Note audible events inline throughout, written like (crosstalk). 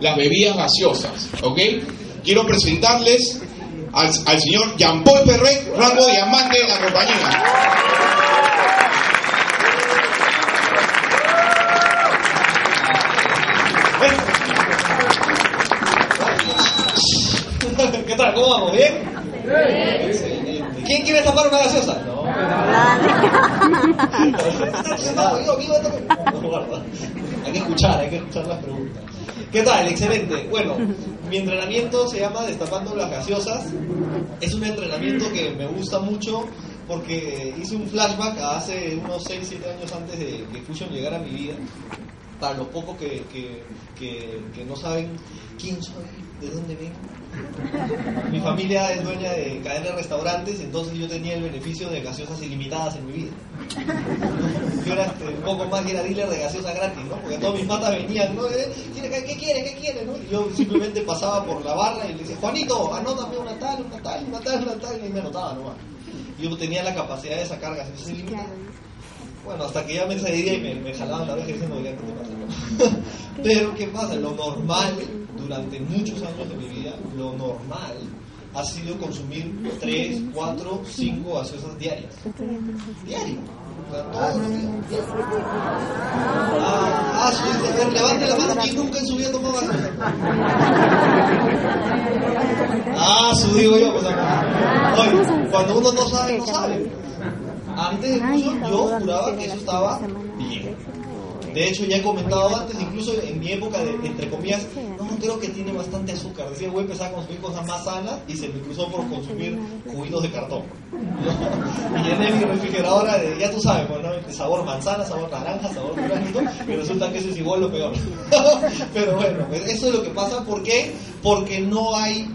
las bebidas gaseosas, ¿ok? Quiero presentarles al, al señor Jean-Paul Perret, rango diamante de la compañía. (laughs) ¿Qué tal? ¿Cómo vamos? ¿Bien? ¿Quién quiere tapar una gaseosa? No. (laughs) (laughs) Hay que escuchar, hay que escuchar las preguntas. ¿Qué tal? Excelente. Bueno, mi entrenamiento se llama Destapando las Gaseosas. Es un entrenamiento que me gusta mucho porque hice un flashback hace unos 6, 7 años antes de que Fusion llegara a mi vida. Para los pocos que, que, que, no saben quién soy, de dónde vengo. Mi familia es dueña de cadena de restaurantes, entonces yo tenía el beneficio de gaseosas ilimitadas en mi vida. Yo era este, un poco más que era dealer de gaseosa gratis, ¿no? Porque todos mis patas venían, ¿no? Eh, ¿Quiere- ¿Qué quiere? ¿Qué quiere? Y yo simplemente pasaba por la barra y le decía, Juanito, anótame una tal, una tal, una tal, una tal, y me anotaba nomás. Yo tenía la capacidad de sacar gaseosas ilimitadas. Bueno, hasta que ya me salía y me, me jalaban la oreja diciendo, oiga, ¿qué te pasa? no?". Pero, ¿qué pasa? Lo normal, durante muchos años de mi vida, lo normal ha sido consumir 3, 4, 5 gaseosas diarias. Diario. O sea, todos los días. Ah, ah, sí, a ver, levante la mano aquí, nunca en su vida tomó gaseosa. Ah, su digo yo, pues, oye, cuando uno no sabe, no sabe. Antes de Fusion, yo juraba que eso estaba bien. De hecho, ya he comentado antes, incluso en mi época de, entre comillas, no, creo que tiene bastante azúcar. Decía, voy a empezar a consumir cosas más sanas y se me cruzó por consumir juguitos de cartón. (laughs) Y llené mi refrigeradora de, ya tú sabes, pues, ¿no? De sabor manzana, sabor naranja, sabor durazno, y resulta que eso es igual o peor. (laughs) Pero bueno, pues, eso es lo que pasa. ¿Por qué? Porque no hay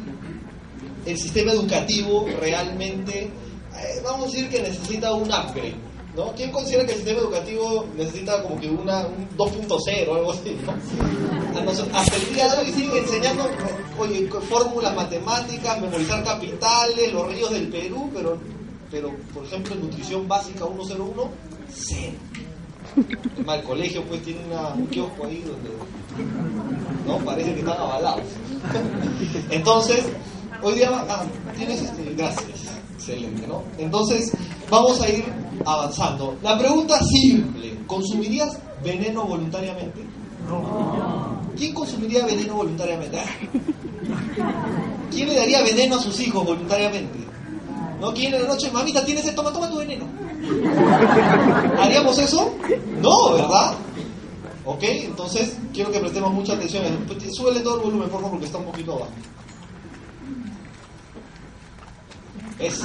el sistema educativo realmente, eh, vamos a decir que necesita un upgrade. ¿no? ¿Quién considera que el sistema educativo necesita como que una, un 2.0 o algo así? ¿no? A hasta el día de hoy siguen enseñando oye, fórmulas matemáticas, memorizar capitales, los ríos del Perú, pero, pero por ejemplo en nutrición básica 101, cero. El colegio pues tiene una, un kiosco ahí donde ¿no? Parece que están avalados. (laughs) Entonces, hoy día, ah, tienes este, gracias, excelente, ¿no? Entonces, vamos a ir avanzando. La pregunta simple, ¿consumirías veneno voluntariamente? ¿Quién consumiría veneno voluntariamente? ¿Quién le daría veneno a sus hijos voluntariamente? ¿No? ¿Quién en la noche, mamita, tienes esto, toma, toma tu veneno? ¿Haríamos eso? No, ¿verdad? ¿Ok? Entonces, quiero que prestemos mucha atención. Súbele todo el volumen, por favor, porque está un poquito abajo. Es.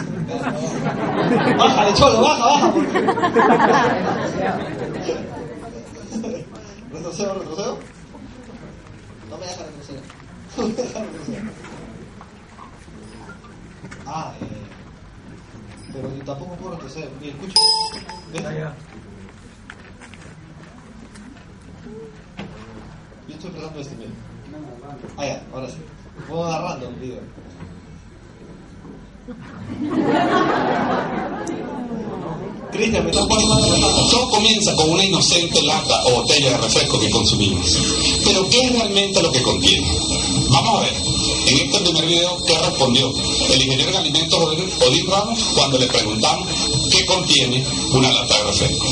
Bájale, cholo, baja, baja. ¿Retrocedo, retrocedo? No me deja retroceder. No me deja retroceder. Ah, eh. Pero yo tampoco puedo retroceder. Ni escucho. ¿Ves? Yo estoy empezando este medio. Ah, ya, ahora sí. Puedo agarrando el video. Cristian, me estás poniendo. Todo comienza con una inocente lata o botella de refresco que consumimos. Pero ¿qué es realmente lo que contiene? Vamos a ver. En este primer video, ¿qué respondió el ingeniero en alimentos Odín Ramos cuando le preguntamos qué contiene una lata de refresco?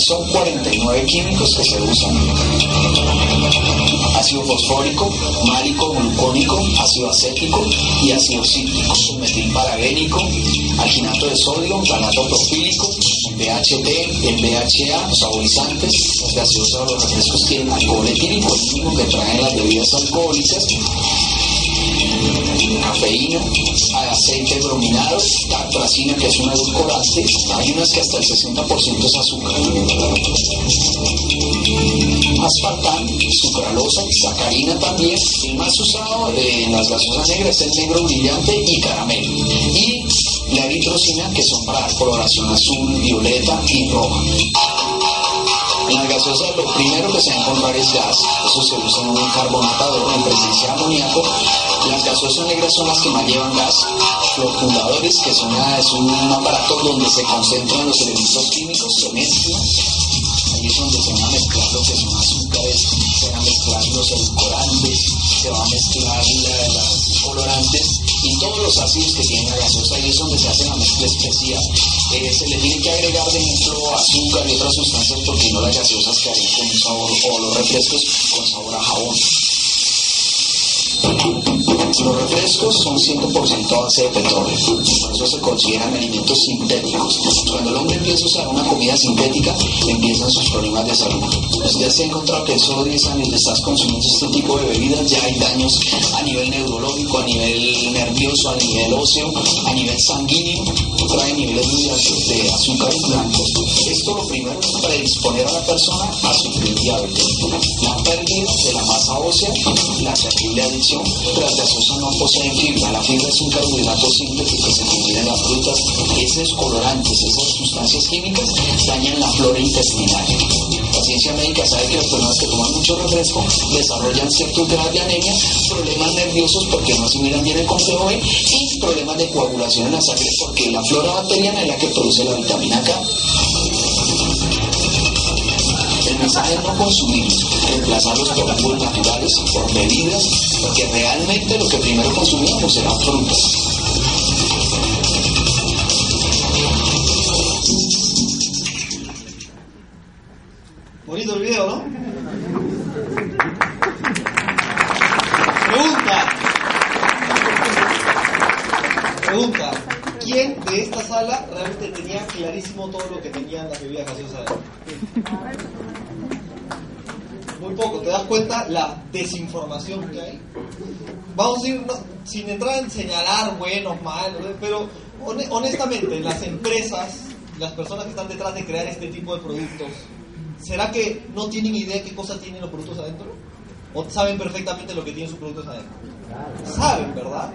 Son 49 químicos que se usan. Ácido fosfórico, málico, glucónico, ácido acético y ácido cítrico, metilparabénico, alginato de sodio, ganato profílico, BHT, BHA, saborizantes, las gaseosas o los refrescos tienen alcohol etílico, el mismo que traen las bebidas alcohólicas, cafeína, aceite brominado, tartracina que es un edulcorante, hay unas que hasta el 60% es azúcar. Aspartán, sucralosa, sacarina también, el más usado en las gaseosas negras es el negro brillante y caramelo. Y la eritrocina que son para coloración azul, violeta y roja. En la gaseosa lo primero que se va a encontrar es gas, eso se usa en un carbonatador en presencia de amoníaco. Las gaseosas negras son las que más llevan gas. Los fundadores, que son es un aparato donde se concentran los elementos químicos, se mezclan. Ahí es donde se van a mezclar lo que son azúcares, se van a mezclar los edulcorantes, se van a mezclar los colorantes y todos los ácidos que tiene la gaseosa. Ahí es donde se hace la mezcla especial. Eh, se le tiene que agregar, de ejemplo, azúcar y otras sustancias porque no las gaseosas quedarían con un sabor, o los refrescos con sabor a jabón. Los refrescos son 100% a base de petróleo, por eso se consideran alimentos sintéticos. Cuando el hombre empieza a usar una comida sintética, empiezan sus problemas de salud. Usted se ha encontrado que en solo 10 años le estás consumiendo este tipo de bebidas, ya hay daños a nivel neurológico, a nivel nervioso, a nivel óseo, a nivel sanguíneo, trae niveles muy altos de azúcar blanco. Esto lo primero es predisponer a la persona a sufrir diabetes. La pérdida de la masa ósea, la terrible adicción, tras de gaseosa no poseen fibra. La fibra es un carbohidrato simple que se contiene en las frutas. Esos colorantes, esas sustancias químicas dañan la flora intestinal. La ciencia médica sabe que las personas que toman mucho refresco desarrollan ciertos grados de anemia, problemas nerviosos porque no asimilan bien el complejo B y problemas de coagulación en la sangre porque la flora bacteriana es la que produce la vitamina K. Mensaje no consumir, reemplazarlos por jugos naturales, por bebidas, porque realmente lo que primero consumimos será fruta. Bonito el video, ¿no? Pregunta. Pregunta. ¿Quién de esta sala realmente tenía clarísimo todo lo que tenían las bebidas gaseosas? Poco, ¿te das cuenta la desinformación que hay? Vamos a ir, no, sin entrar en señalar buenos, malos, pero hone- honestamente, las empresas, las personas que están detrás de crear este tipo de productos, ¿será que no tienen idea qué cosa tienen los productos adentro? ¿O saben perfectamente lo que tienen sus productos adentro? Saben, ¿verdad?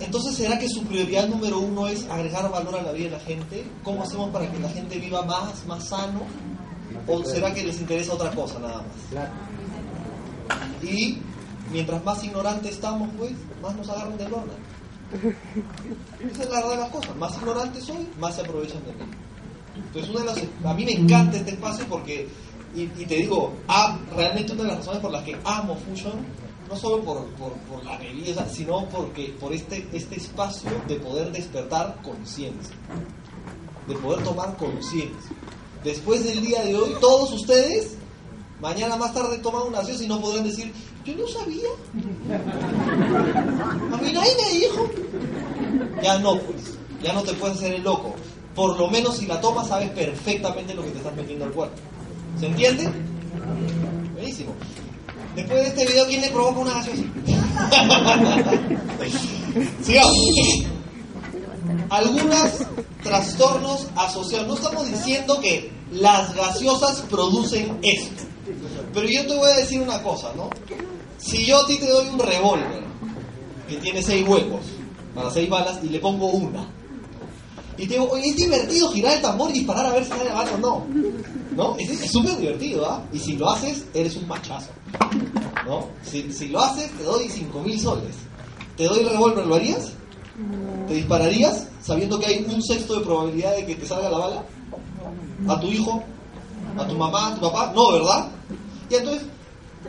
Entonces, ¿será que su prioridad número uno es agregar valor a la vida de la gente? ¿Cómo hacemos para que la gente viva más, más sano? ¿O será que les interesa otra cosa nada más? Y mientras más ignorantes estamos, pues, más nos agarran del orden. Esa es la verdad de las cosas. Más ignorantes soy, más se aprovechan de mí. Entonces, una de las, a mí me encanta este espacio porque, y, y te digo, ah, realmente una de las razones por las que amo Fusion, no solo por, por, por la bebida, sino porque por este, este espacio de poder despertar conciencia, de poder tomar conciencia. Después del día de hoy, todos ustedes, mañana más tarde toman una acción y no podrán decir, yo no sabía. A mí nadie me dijo. Ya no, pues. Ya no te puedes hacer el loco. Por lo menos si la tomas sabes perfectamente lo que te estás metiendo al cuerpo. ¿Se entiende? Buenísimo. Después de este video, ¿quién le provoca una gaseosa? (laughs) Sigamos. Algunos trastornos asociados. No estamos diciendo que las gaseosas producen esto. Pero yo te voy a decir una cosa, ¿no? Si yo a ti te doy un revólver que tiene seis huecos para seis balas y le pongo una. Y te digo, oye, es divertido girar el tambor y disparar a ver si sale la bala o no. ¿No? Es es súper divertido, ¿ah? Y si lo haces, eres un machazo. ¿No? Si, si lo haces, te doy cinco mil soles. Te doy el revólver, ¿lo harías? ¿Te dispararías sabiendo que hay un sexto de probabilidad de que te salga la bala? ¿A tu hijo? ¿A tu mamá? ¿A tu papá? No, ¿verdad? Y entonces,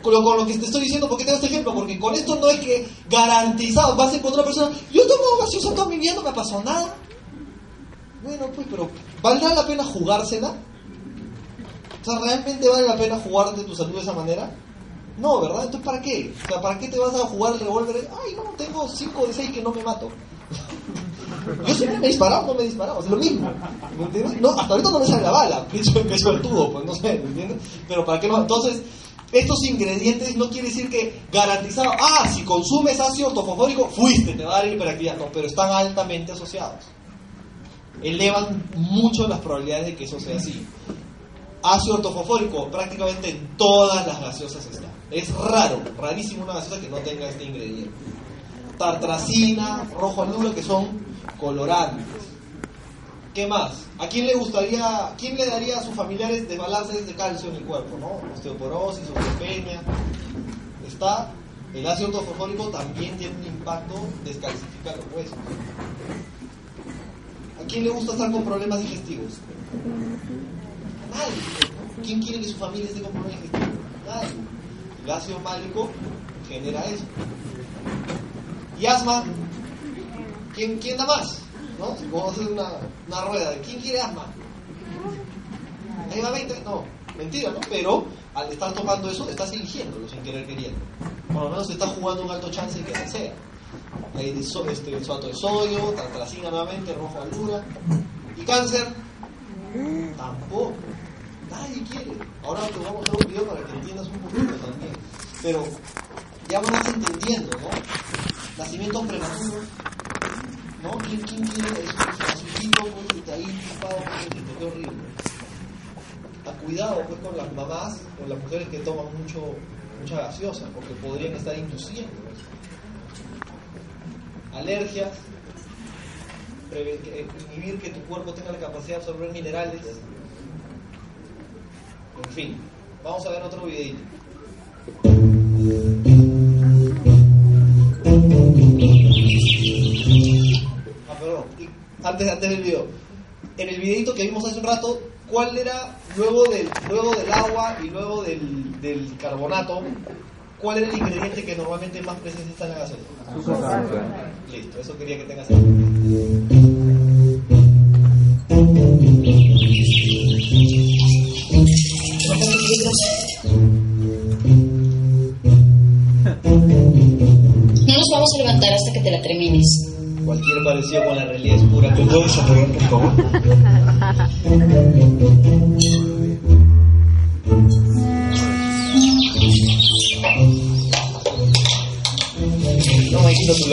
con lo, con lo que te estoy diciendo, ¿por qué te este ejemplo? Porque con esto no es que garantizado vas a encontrar una persona, yo tomo gaseosa toda mi vida, no me pasó nada. Bueno, pues, pero ¿valdrá la pena jugársela? O sea, ¿realmente vale la pena jugarte tu salud de esa manera? No, ¿verdad? Entonces, ¿para qué? O sea, ¿para qué te vas a jugar el revólver? Ay, no, tengo 5 de 6 que no me mato. (laughs) Yo siempre me he disparado, no me he disparado, es lo mismo. ¿Me entiendes? No, hasta ahorita no me sale la bala, (laughs) es que suertudo, pues no sé, ¿me entiendes? Pero ¿para qué no? Entonces, estos ingredientes no quiere decir que garantizado, ah, si consumes ácido ortofosfórico, fuiste, te va a dar hiperactividad. No, pero están altamente asociados. Elevan mucho las probabilidades de que eso sea así. Ácido ortofosfórico prácticamente en todas las gaseosas está. Es raro, rarísimo una gaseosa que no tenga este ingrediente. Tartracina, rojo al nulo, que son colorantes. ¿Qué más? ¿A quién le gustaría, quién le daría a sus familiares desbalances de calcio en el cuerpo, no? Osteoporosis, osteopenia. Está, el ácido autofosfórico también tiene un impacto, descalcifica los huesos. ¿A quién le gusta estar con problemas digestivos? Nadie. ¿Quién quiere que su familia esté con problemas digestivos? Nadie. El ácido málico genera eso. ¿Y asma? ¿Quién, quién da más? ¿No? A hacer una, una rueda quién quiere asma. Ahí va 20, no, mentira, ¿no? Pero al estar tomando eso, estás eligiéndolo sin querer queriendo. Por lo menos estás jugando un alto chance de que sea. Hay de so, este, suato de sodio, tartracina nuevamente, rojo aldura. ¿Y cáncer? Tampoco. Nadie quiere. Ahora te vamos a hacer un video para que entiendas un poquito también. Pero ya vas entendiendo, ¿no? Nacimientos prematuros. ¿No? ¿Quién, quién quiere a su hijo pues, está ahí chupado, pues, qué horrible? A cuidado pues con las mamás, con las mujeres que toman mucho, mucha gaseosa, porque podrían estar induciendo eso. Alergias, inhibir que tu cuerpo tenga la capacidad de absorber minerales. En fin, vamos a ver otro videito. Antes, antes del video. En el videito que vimos hace un rato, ¿cuál era, luego del, luego del agua y luego del, del carbonato, cuál era el ingrediente que normalmente más presente está en la gaseosa? Listo, eso quería que tengas en No nos vamos a levantar hasta que te la termines. Cualquier parecido con la realidad es pura. ¿Tú puedes apoyar, por favor? No me quito tu.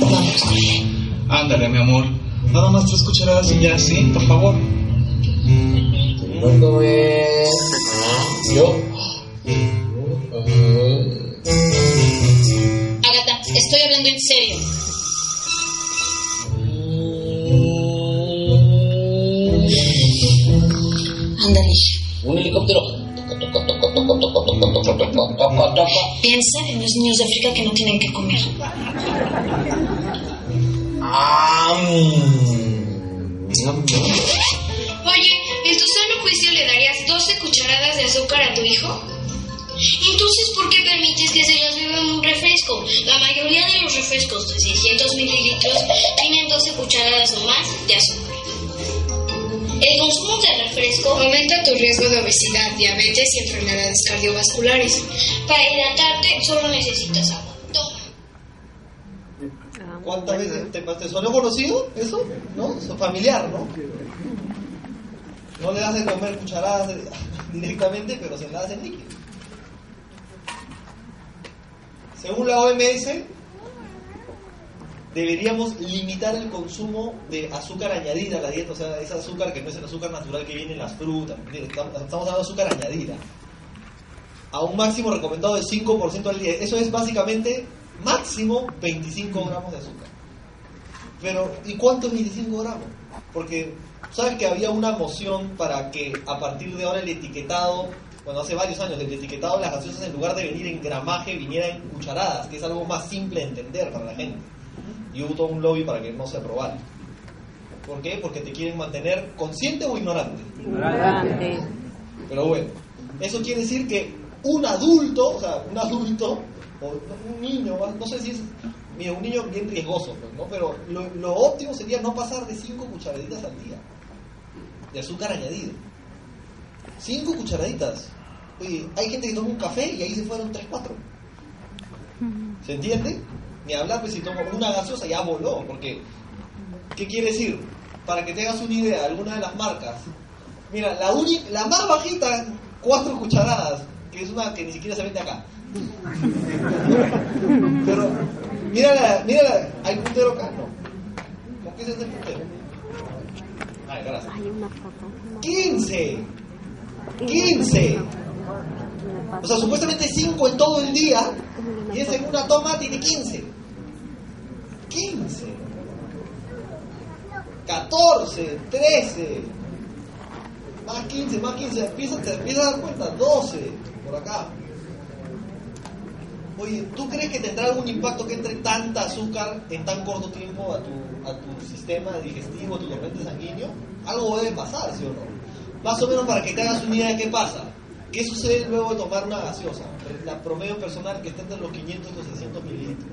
Vamos. Ándale, mi amor. Nada más tres cucharadas y ya, ¿sí? Por favor. ¿Cuándo es? Yo. En serio. Ándale. Un helicóptero. Piensa en los niños de África que no tienen que comer. Oye, ¿en tu sano juicio le darías 12 cucharadas de azúcar a tu hijo? Entonces, ¿por qué permites que se las beba en un refresco? La mayoría de los refrescos de 600 mililitros tienen 12 cucharadas o más de azúcar. El consumo de refresco aumenta tu riesgo de obesidad, diabetes y enfermedades cardiovasculares. Para hidratarte solo necesitas agua. Toma. ¿Cuántas veces te, te sonó conocido eso? ¿No? Eso familiar, ¿no? No le das de comer cucharadas (laughs) directamente, pero se le das en líquido. Según la OMS, deberíamos limitar el consumo de azúcar añadida a la dieta, o sea, ese azúcar que no es el azúcar natural que viene en las frutas, estamos hablando de azúcar añadida, a un máximo recomendado de 5% al día. Eso es básicamente máximo 25 gramos de azúcar. Pero, ¿y cuánto es 25 gramos? Porque, ¿sabes que había una moción para que a partir de ahora el etiquetado, bueno, hace varios años, el etiquetado de las gaseosas en lugar de venir en gramaje, viniera en cucharadas, que es algo más simple de entender para la gente? Y hubo todo un lobby para que no se aprobara. ¿Por qué? Porque te quieren mantener consciente o ignorante. Ignorante. Pero bueno, eso quiere decir que un adulto, o sea, un adulto, o un niño, no sé si es, mira, un niño bien riesgoso, pues, ¿no? Pero lo, lo óptimo sería no pasar de 5 cucharaditas al día de azúcar añadido. 5 cucharaditas. Oye, hay gente que toma un café y ahí se fueron 3, 4. ¿Se entiende? Ni hablar, pues si toma una gaseosa ya voló, porque ¿qué quiere decir? Para que tengas una idea, alguna de las marcas. Mira, la, uni- la más bajita, 4 cucharadas, que es una que ni siquiera se vende acá. Pero, mira la, mira la, ¿hay puntero acá? No. ¿Con qué se hace el puntero? Ay, gracias. Hay una foto. 15. 15. O sea, supuestamente 5 en todo el día y esa en una toma tiene 15. 15. 14, 13, más 15, más 15, empieza, te empiezas a dar cuenta, 12, por acá. Oye, ¿tú crees que tendrá algún impacto que entre tanta azúcar en tan corto tiempo a tu, a tu sistema digestivo, a tu torrente sanguíneo? Algo debe pasar, ¿sí o no? Más o menos para que te hagas una idea de qué pasa. ¿Qué sucede luego de tomar una gaseosa? La promedio personal que está entre los 500 y los 600 mililitros.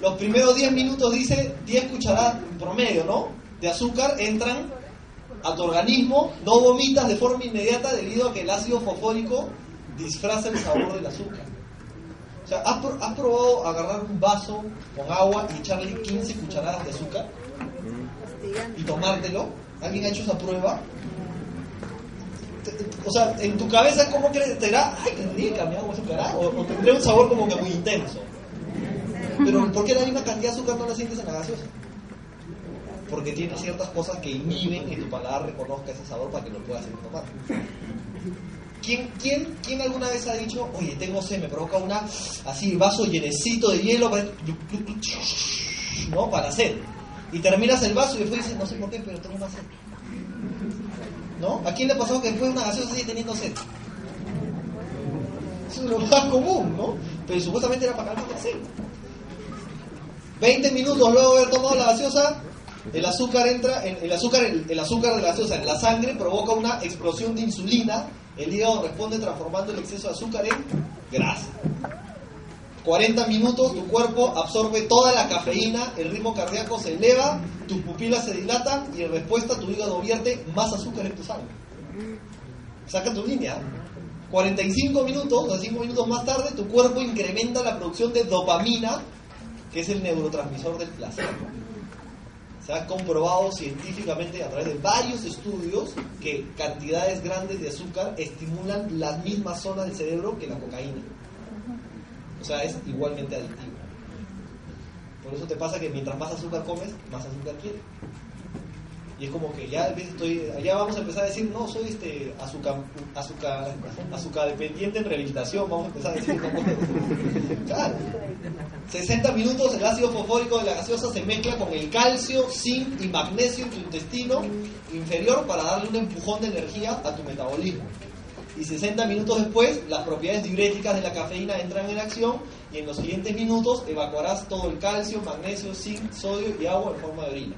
Los primeros 10 minutos dice 10 cucharadas en promedio, ¿no? De azúcar entran a tu organismo, no vomitas de forma inmediata debido a que el ácido fosfórico disfraza el sabor del azúcar. O sea, ¿has, pro- has probado agarrar un vaso con agua y echarle 15 cucharadas de azúcar y tomártelo? ¿Alguien ha hecho esa prueba? O sea, en tu cabeza, ¿cómo crees? ¿Te dirá, ay, qué rica, mi agua azucarada? O, o tendría un sabor como que muy intenso. Pero, ¿por qué la misma cantidad de azúcar no la sientes en la gaseosa? Porque tiene ciertas cosas que inhiben que tu paladar reconozca ese sabor para que lo puedas tomando. ¿Quién, quién, ¿Quién alguna vez ha dicho, oye, tengo sed, me provoca una, así, vaso llenecito de hielo, ¿no? Para sed. Y terminas el vaso y después dices, no sé por qué, pero tengo más sed. ¿No? ¿A quién le pasó que después de una gaseosa sigue teniendo sed? Eso es lo más común, ¿no? Pero supuestamente era para calmar la sed. 20 minutos luego de haber tomado la gaseosa, el azúcar entra, en- el azúcar, el, el azúcar de la gaseosa en la sangre provoca una explosión de insulina, el hígado responde transformando el exceso de azúcar en grasa. 40 minutos, tu cuerpo absorbe toda la cafeína, el ritmo cardíaco se eleva, tus pupilas se dilatan y en respuesta tu hígado vierte más azúcar en tu sangre. Saca tu línea. 45 minutos, o 5 minutos más tarde, tu cuerpo incrementa la producción de dopamina, que es el neurotransmisor del placer. Se ha comprobado científicamente a través de varios estudios que cantidades grandes de azúcar estimulan las mismas zonas del cerebro que la cocaína. O sea, es igualmente adictivo. Por eso te pasa que mientras más azúcar comes, más azúcar quieres. Y es como que ya estoy, ya vamos a empezar a decir, no, soy este azúcar, azúcar, azúcar dependiente en rehabilitación, vamos a empezar a decir, no, (laughs) claro. 60 minutos el ácido fosfórico de la gaseosa se mezcla con el calcio, zinc y magnesio en tu intestino inferior para darle un empujón de energía a tu metabolismo. Y 60 minutos después, las propiedades diuréticas de la cafeína entran en acción y en los siguientes minutos evacuarás todo el calcio, magnesio, zinc, sodio y agua en forma de orina.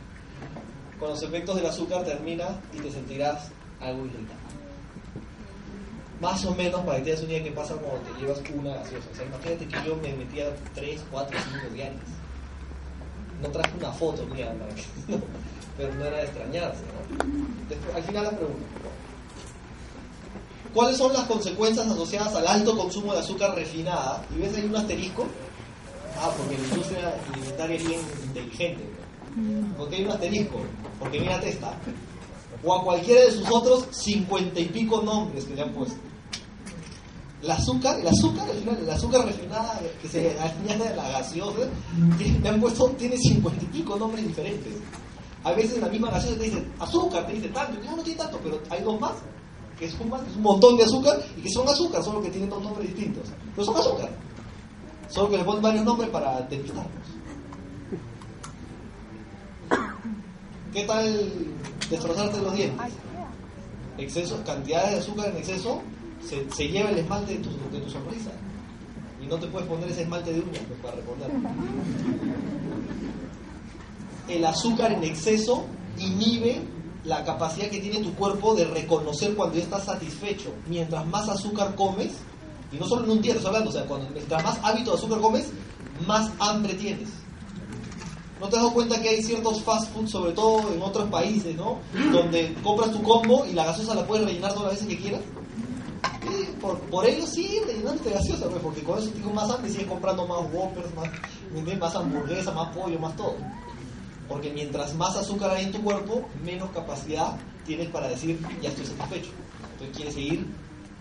Con los efectos del azúcar termina y te sentirás algo irritado. Más o menos para que te des una idea de qué pasa cuando te llevas una gaseosa. O sea, imagínate que yo me metía 3, 4, 5 diarios. No traje una foto mía que, (laughs) pero no era de extrañarse. ¿no? Al final la pregunta. ¿Cuáles son las consecuencias asociadas al alto consumo de azúcar refinada? Y ves ahí un asterisco. Ah, porque la industria alimentaria es bien inteligente. ¿no? ¿Por qué hay un asterisco? Porque mírate esta. O a cualquiera de sus otros cincuenta y pico nombres que le han puesto. El azúcar, el azúcar al final, el azúcar refinada que se añade (laughs) a la gaseosa, le han puesto, tiene cincuenta y pico nombres diferentes. A veces la misma gaseosa te dice azúcar, te dice tanto, y no, no tiene tanto, pero hay dos más que es un, más, es un montón de azúcar y que son azúcar, solo que tienen dos nombres distintos. Pero son azúcar. Solo que le ponen varios nombres para despistarnos. ¿Qué tal destrozarte los dientes? Exceso, cantidades de azúcar en exceso se, se lleva el esmalte de tu, de tu sonrisa. Y no te puedes poner ese esmalte de uñas pues, para recordar. (laughs) El azúcar en exceso inhibe la capacidad que tiene tu cuerpo de reconocer cuando estás satisfecho. Mientras más azúcar comes, y no solo en un día, estoy hablando, o sea, mientras más hábito de azúcar comes, más hambre tienes. ¿No te has dado cuenta que hay ciertos fast food, sobre todo en otros países, ¿no? Donde compras tu combo y la gaseosa la puedes rellenar todas las veces que quieras. Por, por ello sí, rellenándote gaseosa, pues, porque con eso tienes más hambre sigues comprando más Whoppers, más, más hamburguesa, más pollo, más todo. Porque mientras más azúcar hay en tu cuerpo, menos capacidad tienes para decir, ya estoy satisfecho. Entonces quieres seguir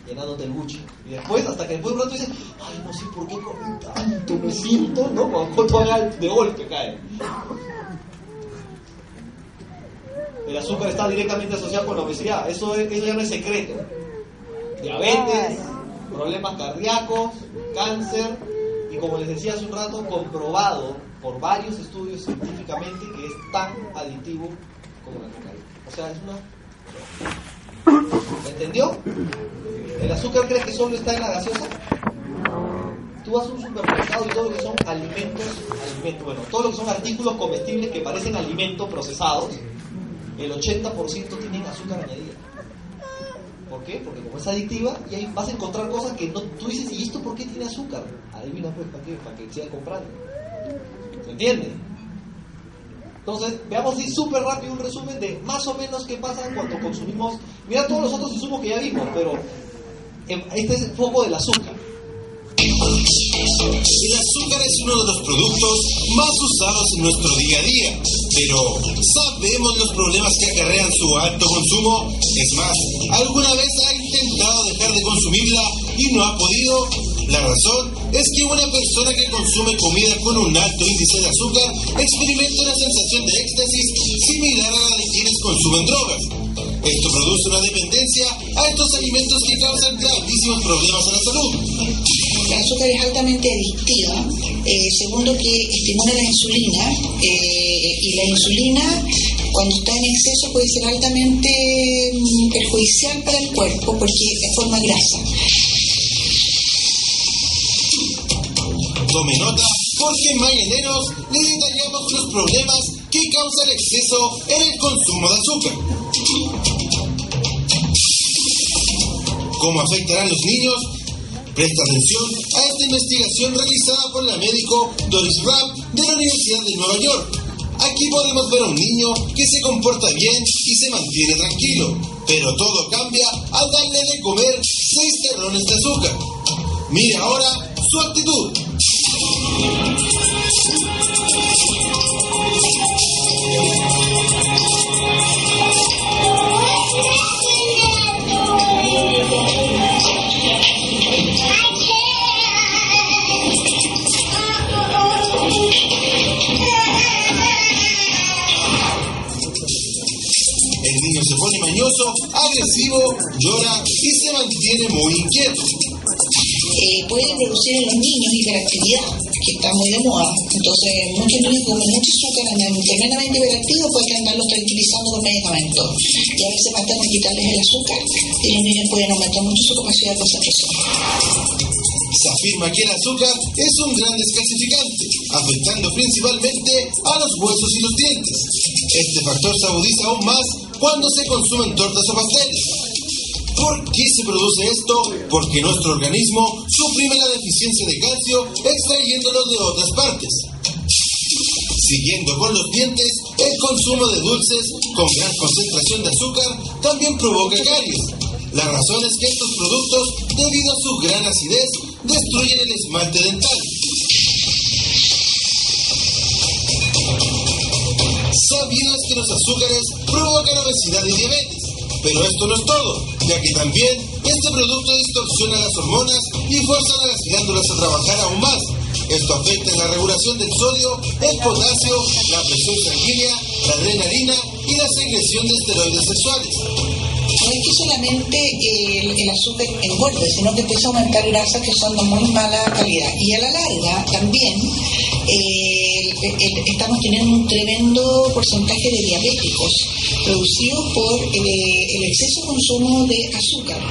llenándote el Gucci. Y después, hasta que después de un rato dices, ay, no sé por qué comí tanto, me siento, ¿no? Cuando haga de golpe cae. El azúcar está directamente asociado con la obesidad. Eso, es- eso ya no es secreto. Diabetes, problemas cardíacos, cáncer y como les decía hace un rato, comprobado por varios estudios científicamente que es tan adictivo como la cocaína. O sea, es una... ¿Me entendió? ¿El azúcar crees que solo está en la gaseosa? Tú vas a un supermercado y todo lo que son alimentos, alimentos, bueno, todo lo que son artículos comestibles que parecen alimentos procesados, el 80% tienen azúcar añadida. ¿Por qué? Porque como es adictiva, y ahí vas a encontrar cosas que no, tú dices, ¿y esto por qué tiene azúcar? Adivina pues, ¿para qué? Para que siga comprando. ¿Se entiende? Entonces, veamos así súper rápido un resumen de más o menos qué pasa cuando consumimos. Mira todos los otros insumos que ya vimos, pero em, este es el foco del azúcar. El azúcar es uno de los productos más usados en nuestro día a día, pero ¿sabemos los problemas que acarrean su alto consumo? Es más, ¿alguna vez ha intentado dejar de consumirla y no ha podido? La razón es que una persona que consume comida con un alto índice de azúcar experimenta una sensación de éxtasis similar a la de quienes consumen drogas. Esto produce una dependencia a estos alimentos que causan gravísimos problemas a la salud. El azúcar es altamente adictiva. Eh, segundo, que estimula la insulina. eh, y la insulina, cuando está en exceso, puede ser altamente mm, perjudicial para el cuerpo porque forma grasa. Tome nota, porque en Mañaneros le detallamos los problemas que causa el exceso en el consumo de azúcar. ¿Cómo afectarán los niños? Presta atención a esta investigación realizada por la médico Doris Rapp de la Universidad de Nueva York. Aquí podemos ver a un niño que se comporta bien y se mantiene tranquilo, pero todo cambia al darle de comer 6 terrones de azúcar. Mire ahora su actitud. Agresivo, llora y se mantiene muy inquieto. Eh, puede producir en los niños hiperactividad, que está muy de moda. Entonces, muchos niños comen mucho azúcar, andan tremendamente hiperactivos, pues hay que andarlos tranquilizando con medicamentos. Y a veces basta con quitarles el azúcar y los niños pueden aumentar mucho su capacidad de concentración. Se afirma que el azúcar es un gran descalcificante, afectando principalmente a los huesos y los dientes. Este factor se agudiza aún más cuando se consumen tortas o pasteles. ¿Por qué se produce esto? Porque nuestro organismo suprime la deficiencia de calcio extrayéndolo de otras partes. Siguiendo con los dientes, el consumo de dulces con gran concentración de azúcar también provoca caries. La razón es que estos productos, debido a su gran acidez, destruyen el esmalte dental. ¿Sabías que los azúcares provocan obesidad y diabetes? Pero esto no es todo, ya que también este producto distorsiona las hormonas y fuerza a las glándulas a trabajar aún más. Esto afecta en la regulación del sodio, el potasio, la presión sanguínea, la adrenalina y la secreción de esteroides sexuales. No es que solamente el, el azúcar engorde, sino que empieza a aumentar grasas que son de muy mala calidad. Y a la larga también eh, estamos teniendo un tremendo porcentaje de diabéticos producidos por eh, el exceso de consumo de azúcar.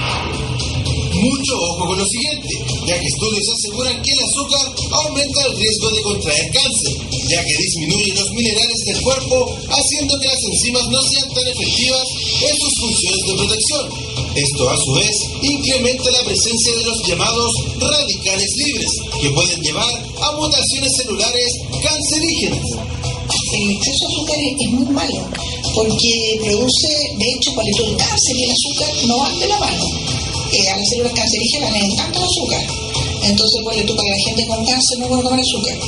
Mucho ojo con lo siguiente, ya que estudios aseguran que el azúcar aumenta el riesgo de contraer cáncer, ya que disminuye los minerales del cuerpo, haciendo que las enzimas no sean tan efectivas en sus funciones de protección. Esto a su vez incrementa la presencia de los llamados radicales libres, que pueden llevar a mutaciones celulares cancerígenas. El exceso de azúcar es, muy malo porque produce, de hecho, para el cáncer y el azúcar no van de la mano. Eh, a las células cancerígenas les encanta el azúcar. Entonces, bueno, tú para la gente con cáncer no puede comer azúcar.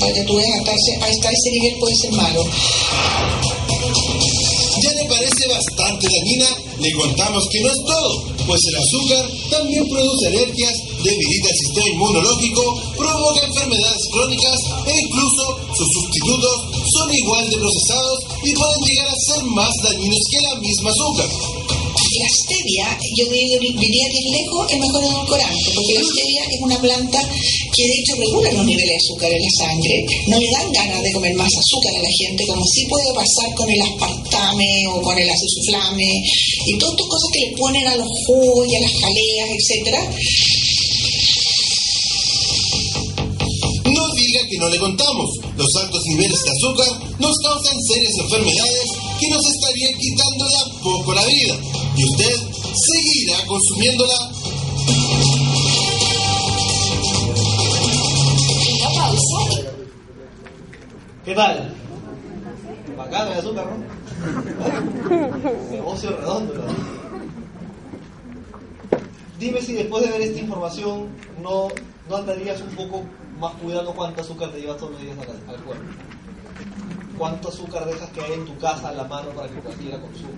Para que tú veas hasta ese nivel puede ser malo. ¿Ya le parece bastante dañina? Le contamos que no es todo, pues el azúcar también produce alergias, debilita el sistema inmunológico, provoca enfermedades crónicas e incluso sus sustitutos son igual de procesados y pueden llegar a ser más dañinos que la misma azúcar. La stevia, yo diría que es lejos el mejor edulcorante, porque la stevia es una planta que de hecho regula los niveles de azúcar en la sangre, no le dan ganas de comer más azúcar a la gente, como sí puede pasar con el aspartame o con el azuflame y todas estas cosas que le ponen a los jugos y a las jaleas, etcétera. No diga que no le contamos. Los altos niveles de azúcar nos causan serias enfermedades que nos estarían quitando de a poco la vida. Y usted seguirá consumiéndola. ¿Qué tal? Bacán el azúcar, ¿no? (laughs) Negocio redondo. ¿no? Dime si después de ver esta información no, no andarías un poco más cuidando cuánto azúcar te llevas todos los días al, al cuerpo. Cuánto azúcar dejas que haya en tu casa a la mano para que cualquiera consuma.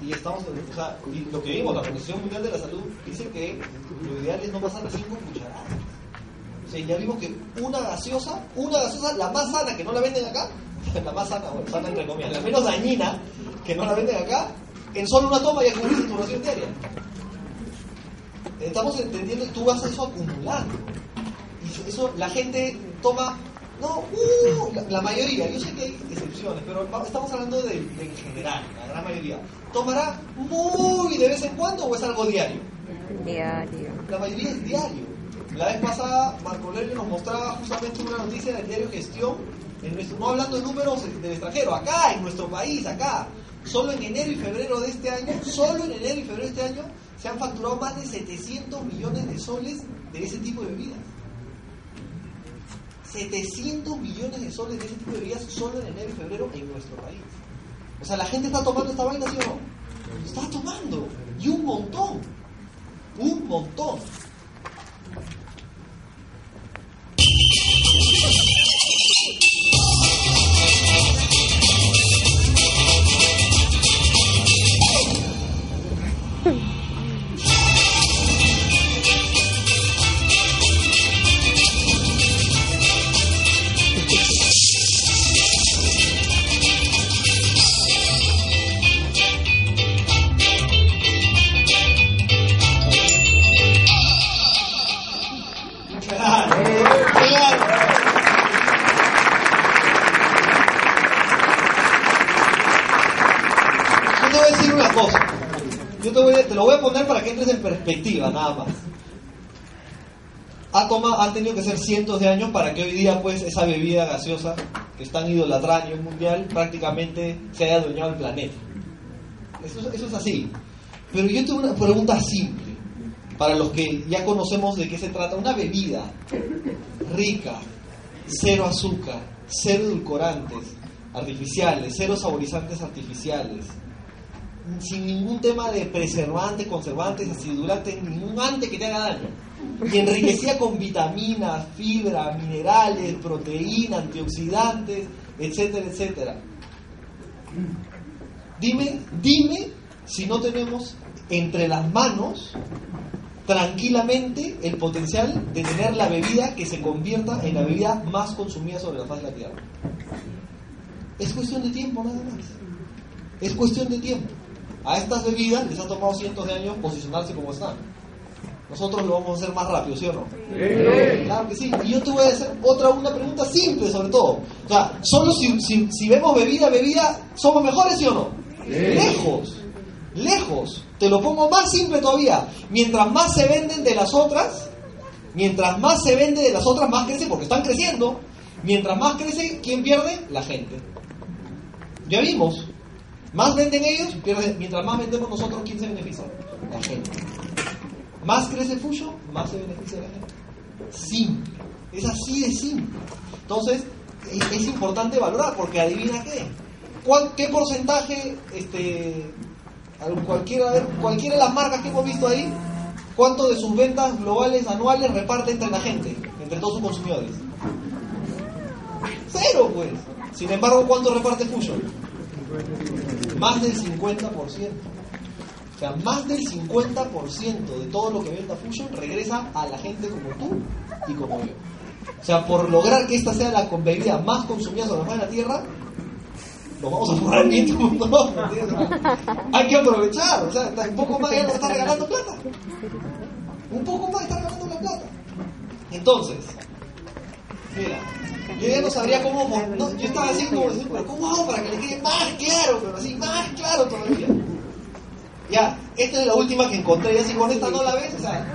Y estamos, o sea, y lo que vimos, la Organización Mundial de la Salud dice que lo ideal es no pasar de 5 cucharadas. O sea, ya vimos que una gaseosa, una gaseosa, la más sana que no la venden acá, (laughs) la más sana, bueno, sana entre comillas, la menos dañina que no la venden acá, en solo una toma ya cubriste tu ración diaria. Estamos entendiendo tú vas a eso acumulando. Y eso, la gente toma, no, uh, la, la mayoría, yo sé que hay excepciones, pero estamos hablando de, de en general, la gran mayoría. ¿Tomará muy de vez en cuando o es algo diario? Diario. La mayoría es diario. La vez pasada, Marco Aurelio nos mostraba justamente una noticia del diario Gestión, en nuestro- no hablando de números del extranjero, acá, en nuestro país, acá. Solo en enero y febrero de este año, solo en enero y febrero de este año, se han facturado más de 700 millones de soles de ese tipo de bebidas. 700 millones de soles de ese tipo de bebidas solo en enero y febrero en nuestro país. O sea, la gente está tomando esta vaina, ¿sí o no? Está tomando. Y un montón. Un montón. Han tenido que ser cientos de años para que hoy día, pues, esa bebida gaseosa que están idolatrando a nivel mundial prácticamente se haya adueñado el planeta. Eso es así. Pero yo tengo una pregunta simple para los que ya conocemos de qué se trata. Una bebida rica, cero azúcar, cero edulcorantes artificiales, cero saborizantes artificiales, sin ningún tema de preservantes, conservantes, acidulantes, ningún ante que te haga daño. Y enriquecida con vitaminas, fibra, minerales, proteína, antioxidantes, etcétera, etcétera. Dime, dime si no tenemos entre las manos tranquilamente el potencial de tener la bebida que se convierta en la bebida más consumida sobre la faz de la Tierra. Es cuestión de tiempo nada más. Es cuestión de tiempo. A estas bebidas les ha tomado cientos de años posicionarse como están. Nosotros lo vamos a hacer más rápido, ¿sí o no? Claro que sí. Y yo te voy a hacer otra una pregunta simple sobre todo. O sea, solo si, si, si vemos bebida, bebida, ¿somos mejores, sí o no? Lejos. Lejos. Te lo pongo más simple todavía. Mientras más se venden de las otras, mientras más se vende de las otras, más crece porque están creciendo. Mientras más crece, ¿quién pierde? La gente. Ya vimos. Más venden ellos, pierde- mientras más vendemos nosotros, ¿quién se beneficia? La gente. Más crece Fuyo, más se beneficia la gente. Simple. Es así de simple. Entonces, es, importante valorar, porque adivina qué. ¿Cuál- ¿Qué porcentaje, este, al- cualquiera, cualquiera de las marcas que hemos visto ahí, cuánto de sus ventas globales anuales reparte entre la gente, entre todos sus consumidores? Cero, pues. Sin embargo, ¿cuánto reparte Fusion? Más del 50%. O sea, más del 50% de todo lo que venda Fusion regresa a la gente como tú y como yo. O sea, por lograr que esta sea la bebida más consumida sobre la faz de la Tierra, lo vamos a poner bien, no, (laughs) hay que aprovechar, o sea, un poco más ya nos está regalando plata. Un poco más está regalando la plata. Entonces, mira, yo ya no sabría cómo, yo estaba así como, pero ¿cómo hago para que le quede más claro, pero así, más claro todavía? Ya, esta es la última que encontré, y así con esta no la ves, o sea,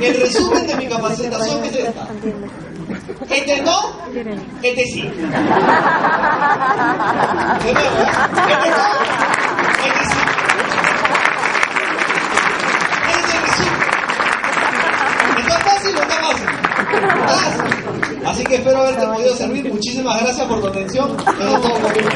el resumen de mi capacitación es esta. Este no, este sí. Este no, este sí. Así que espero haberte podido servir. Muchísimas gracias por tu atención. Eso es todo conmigo.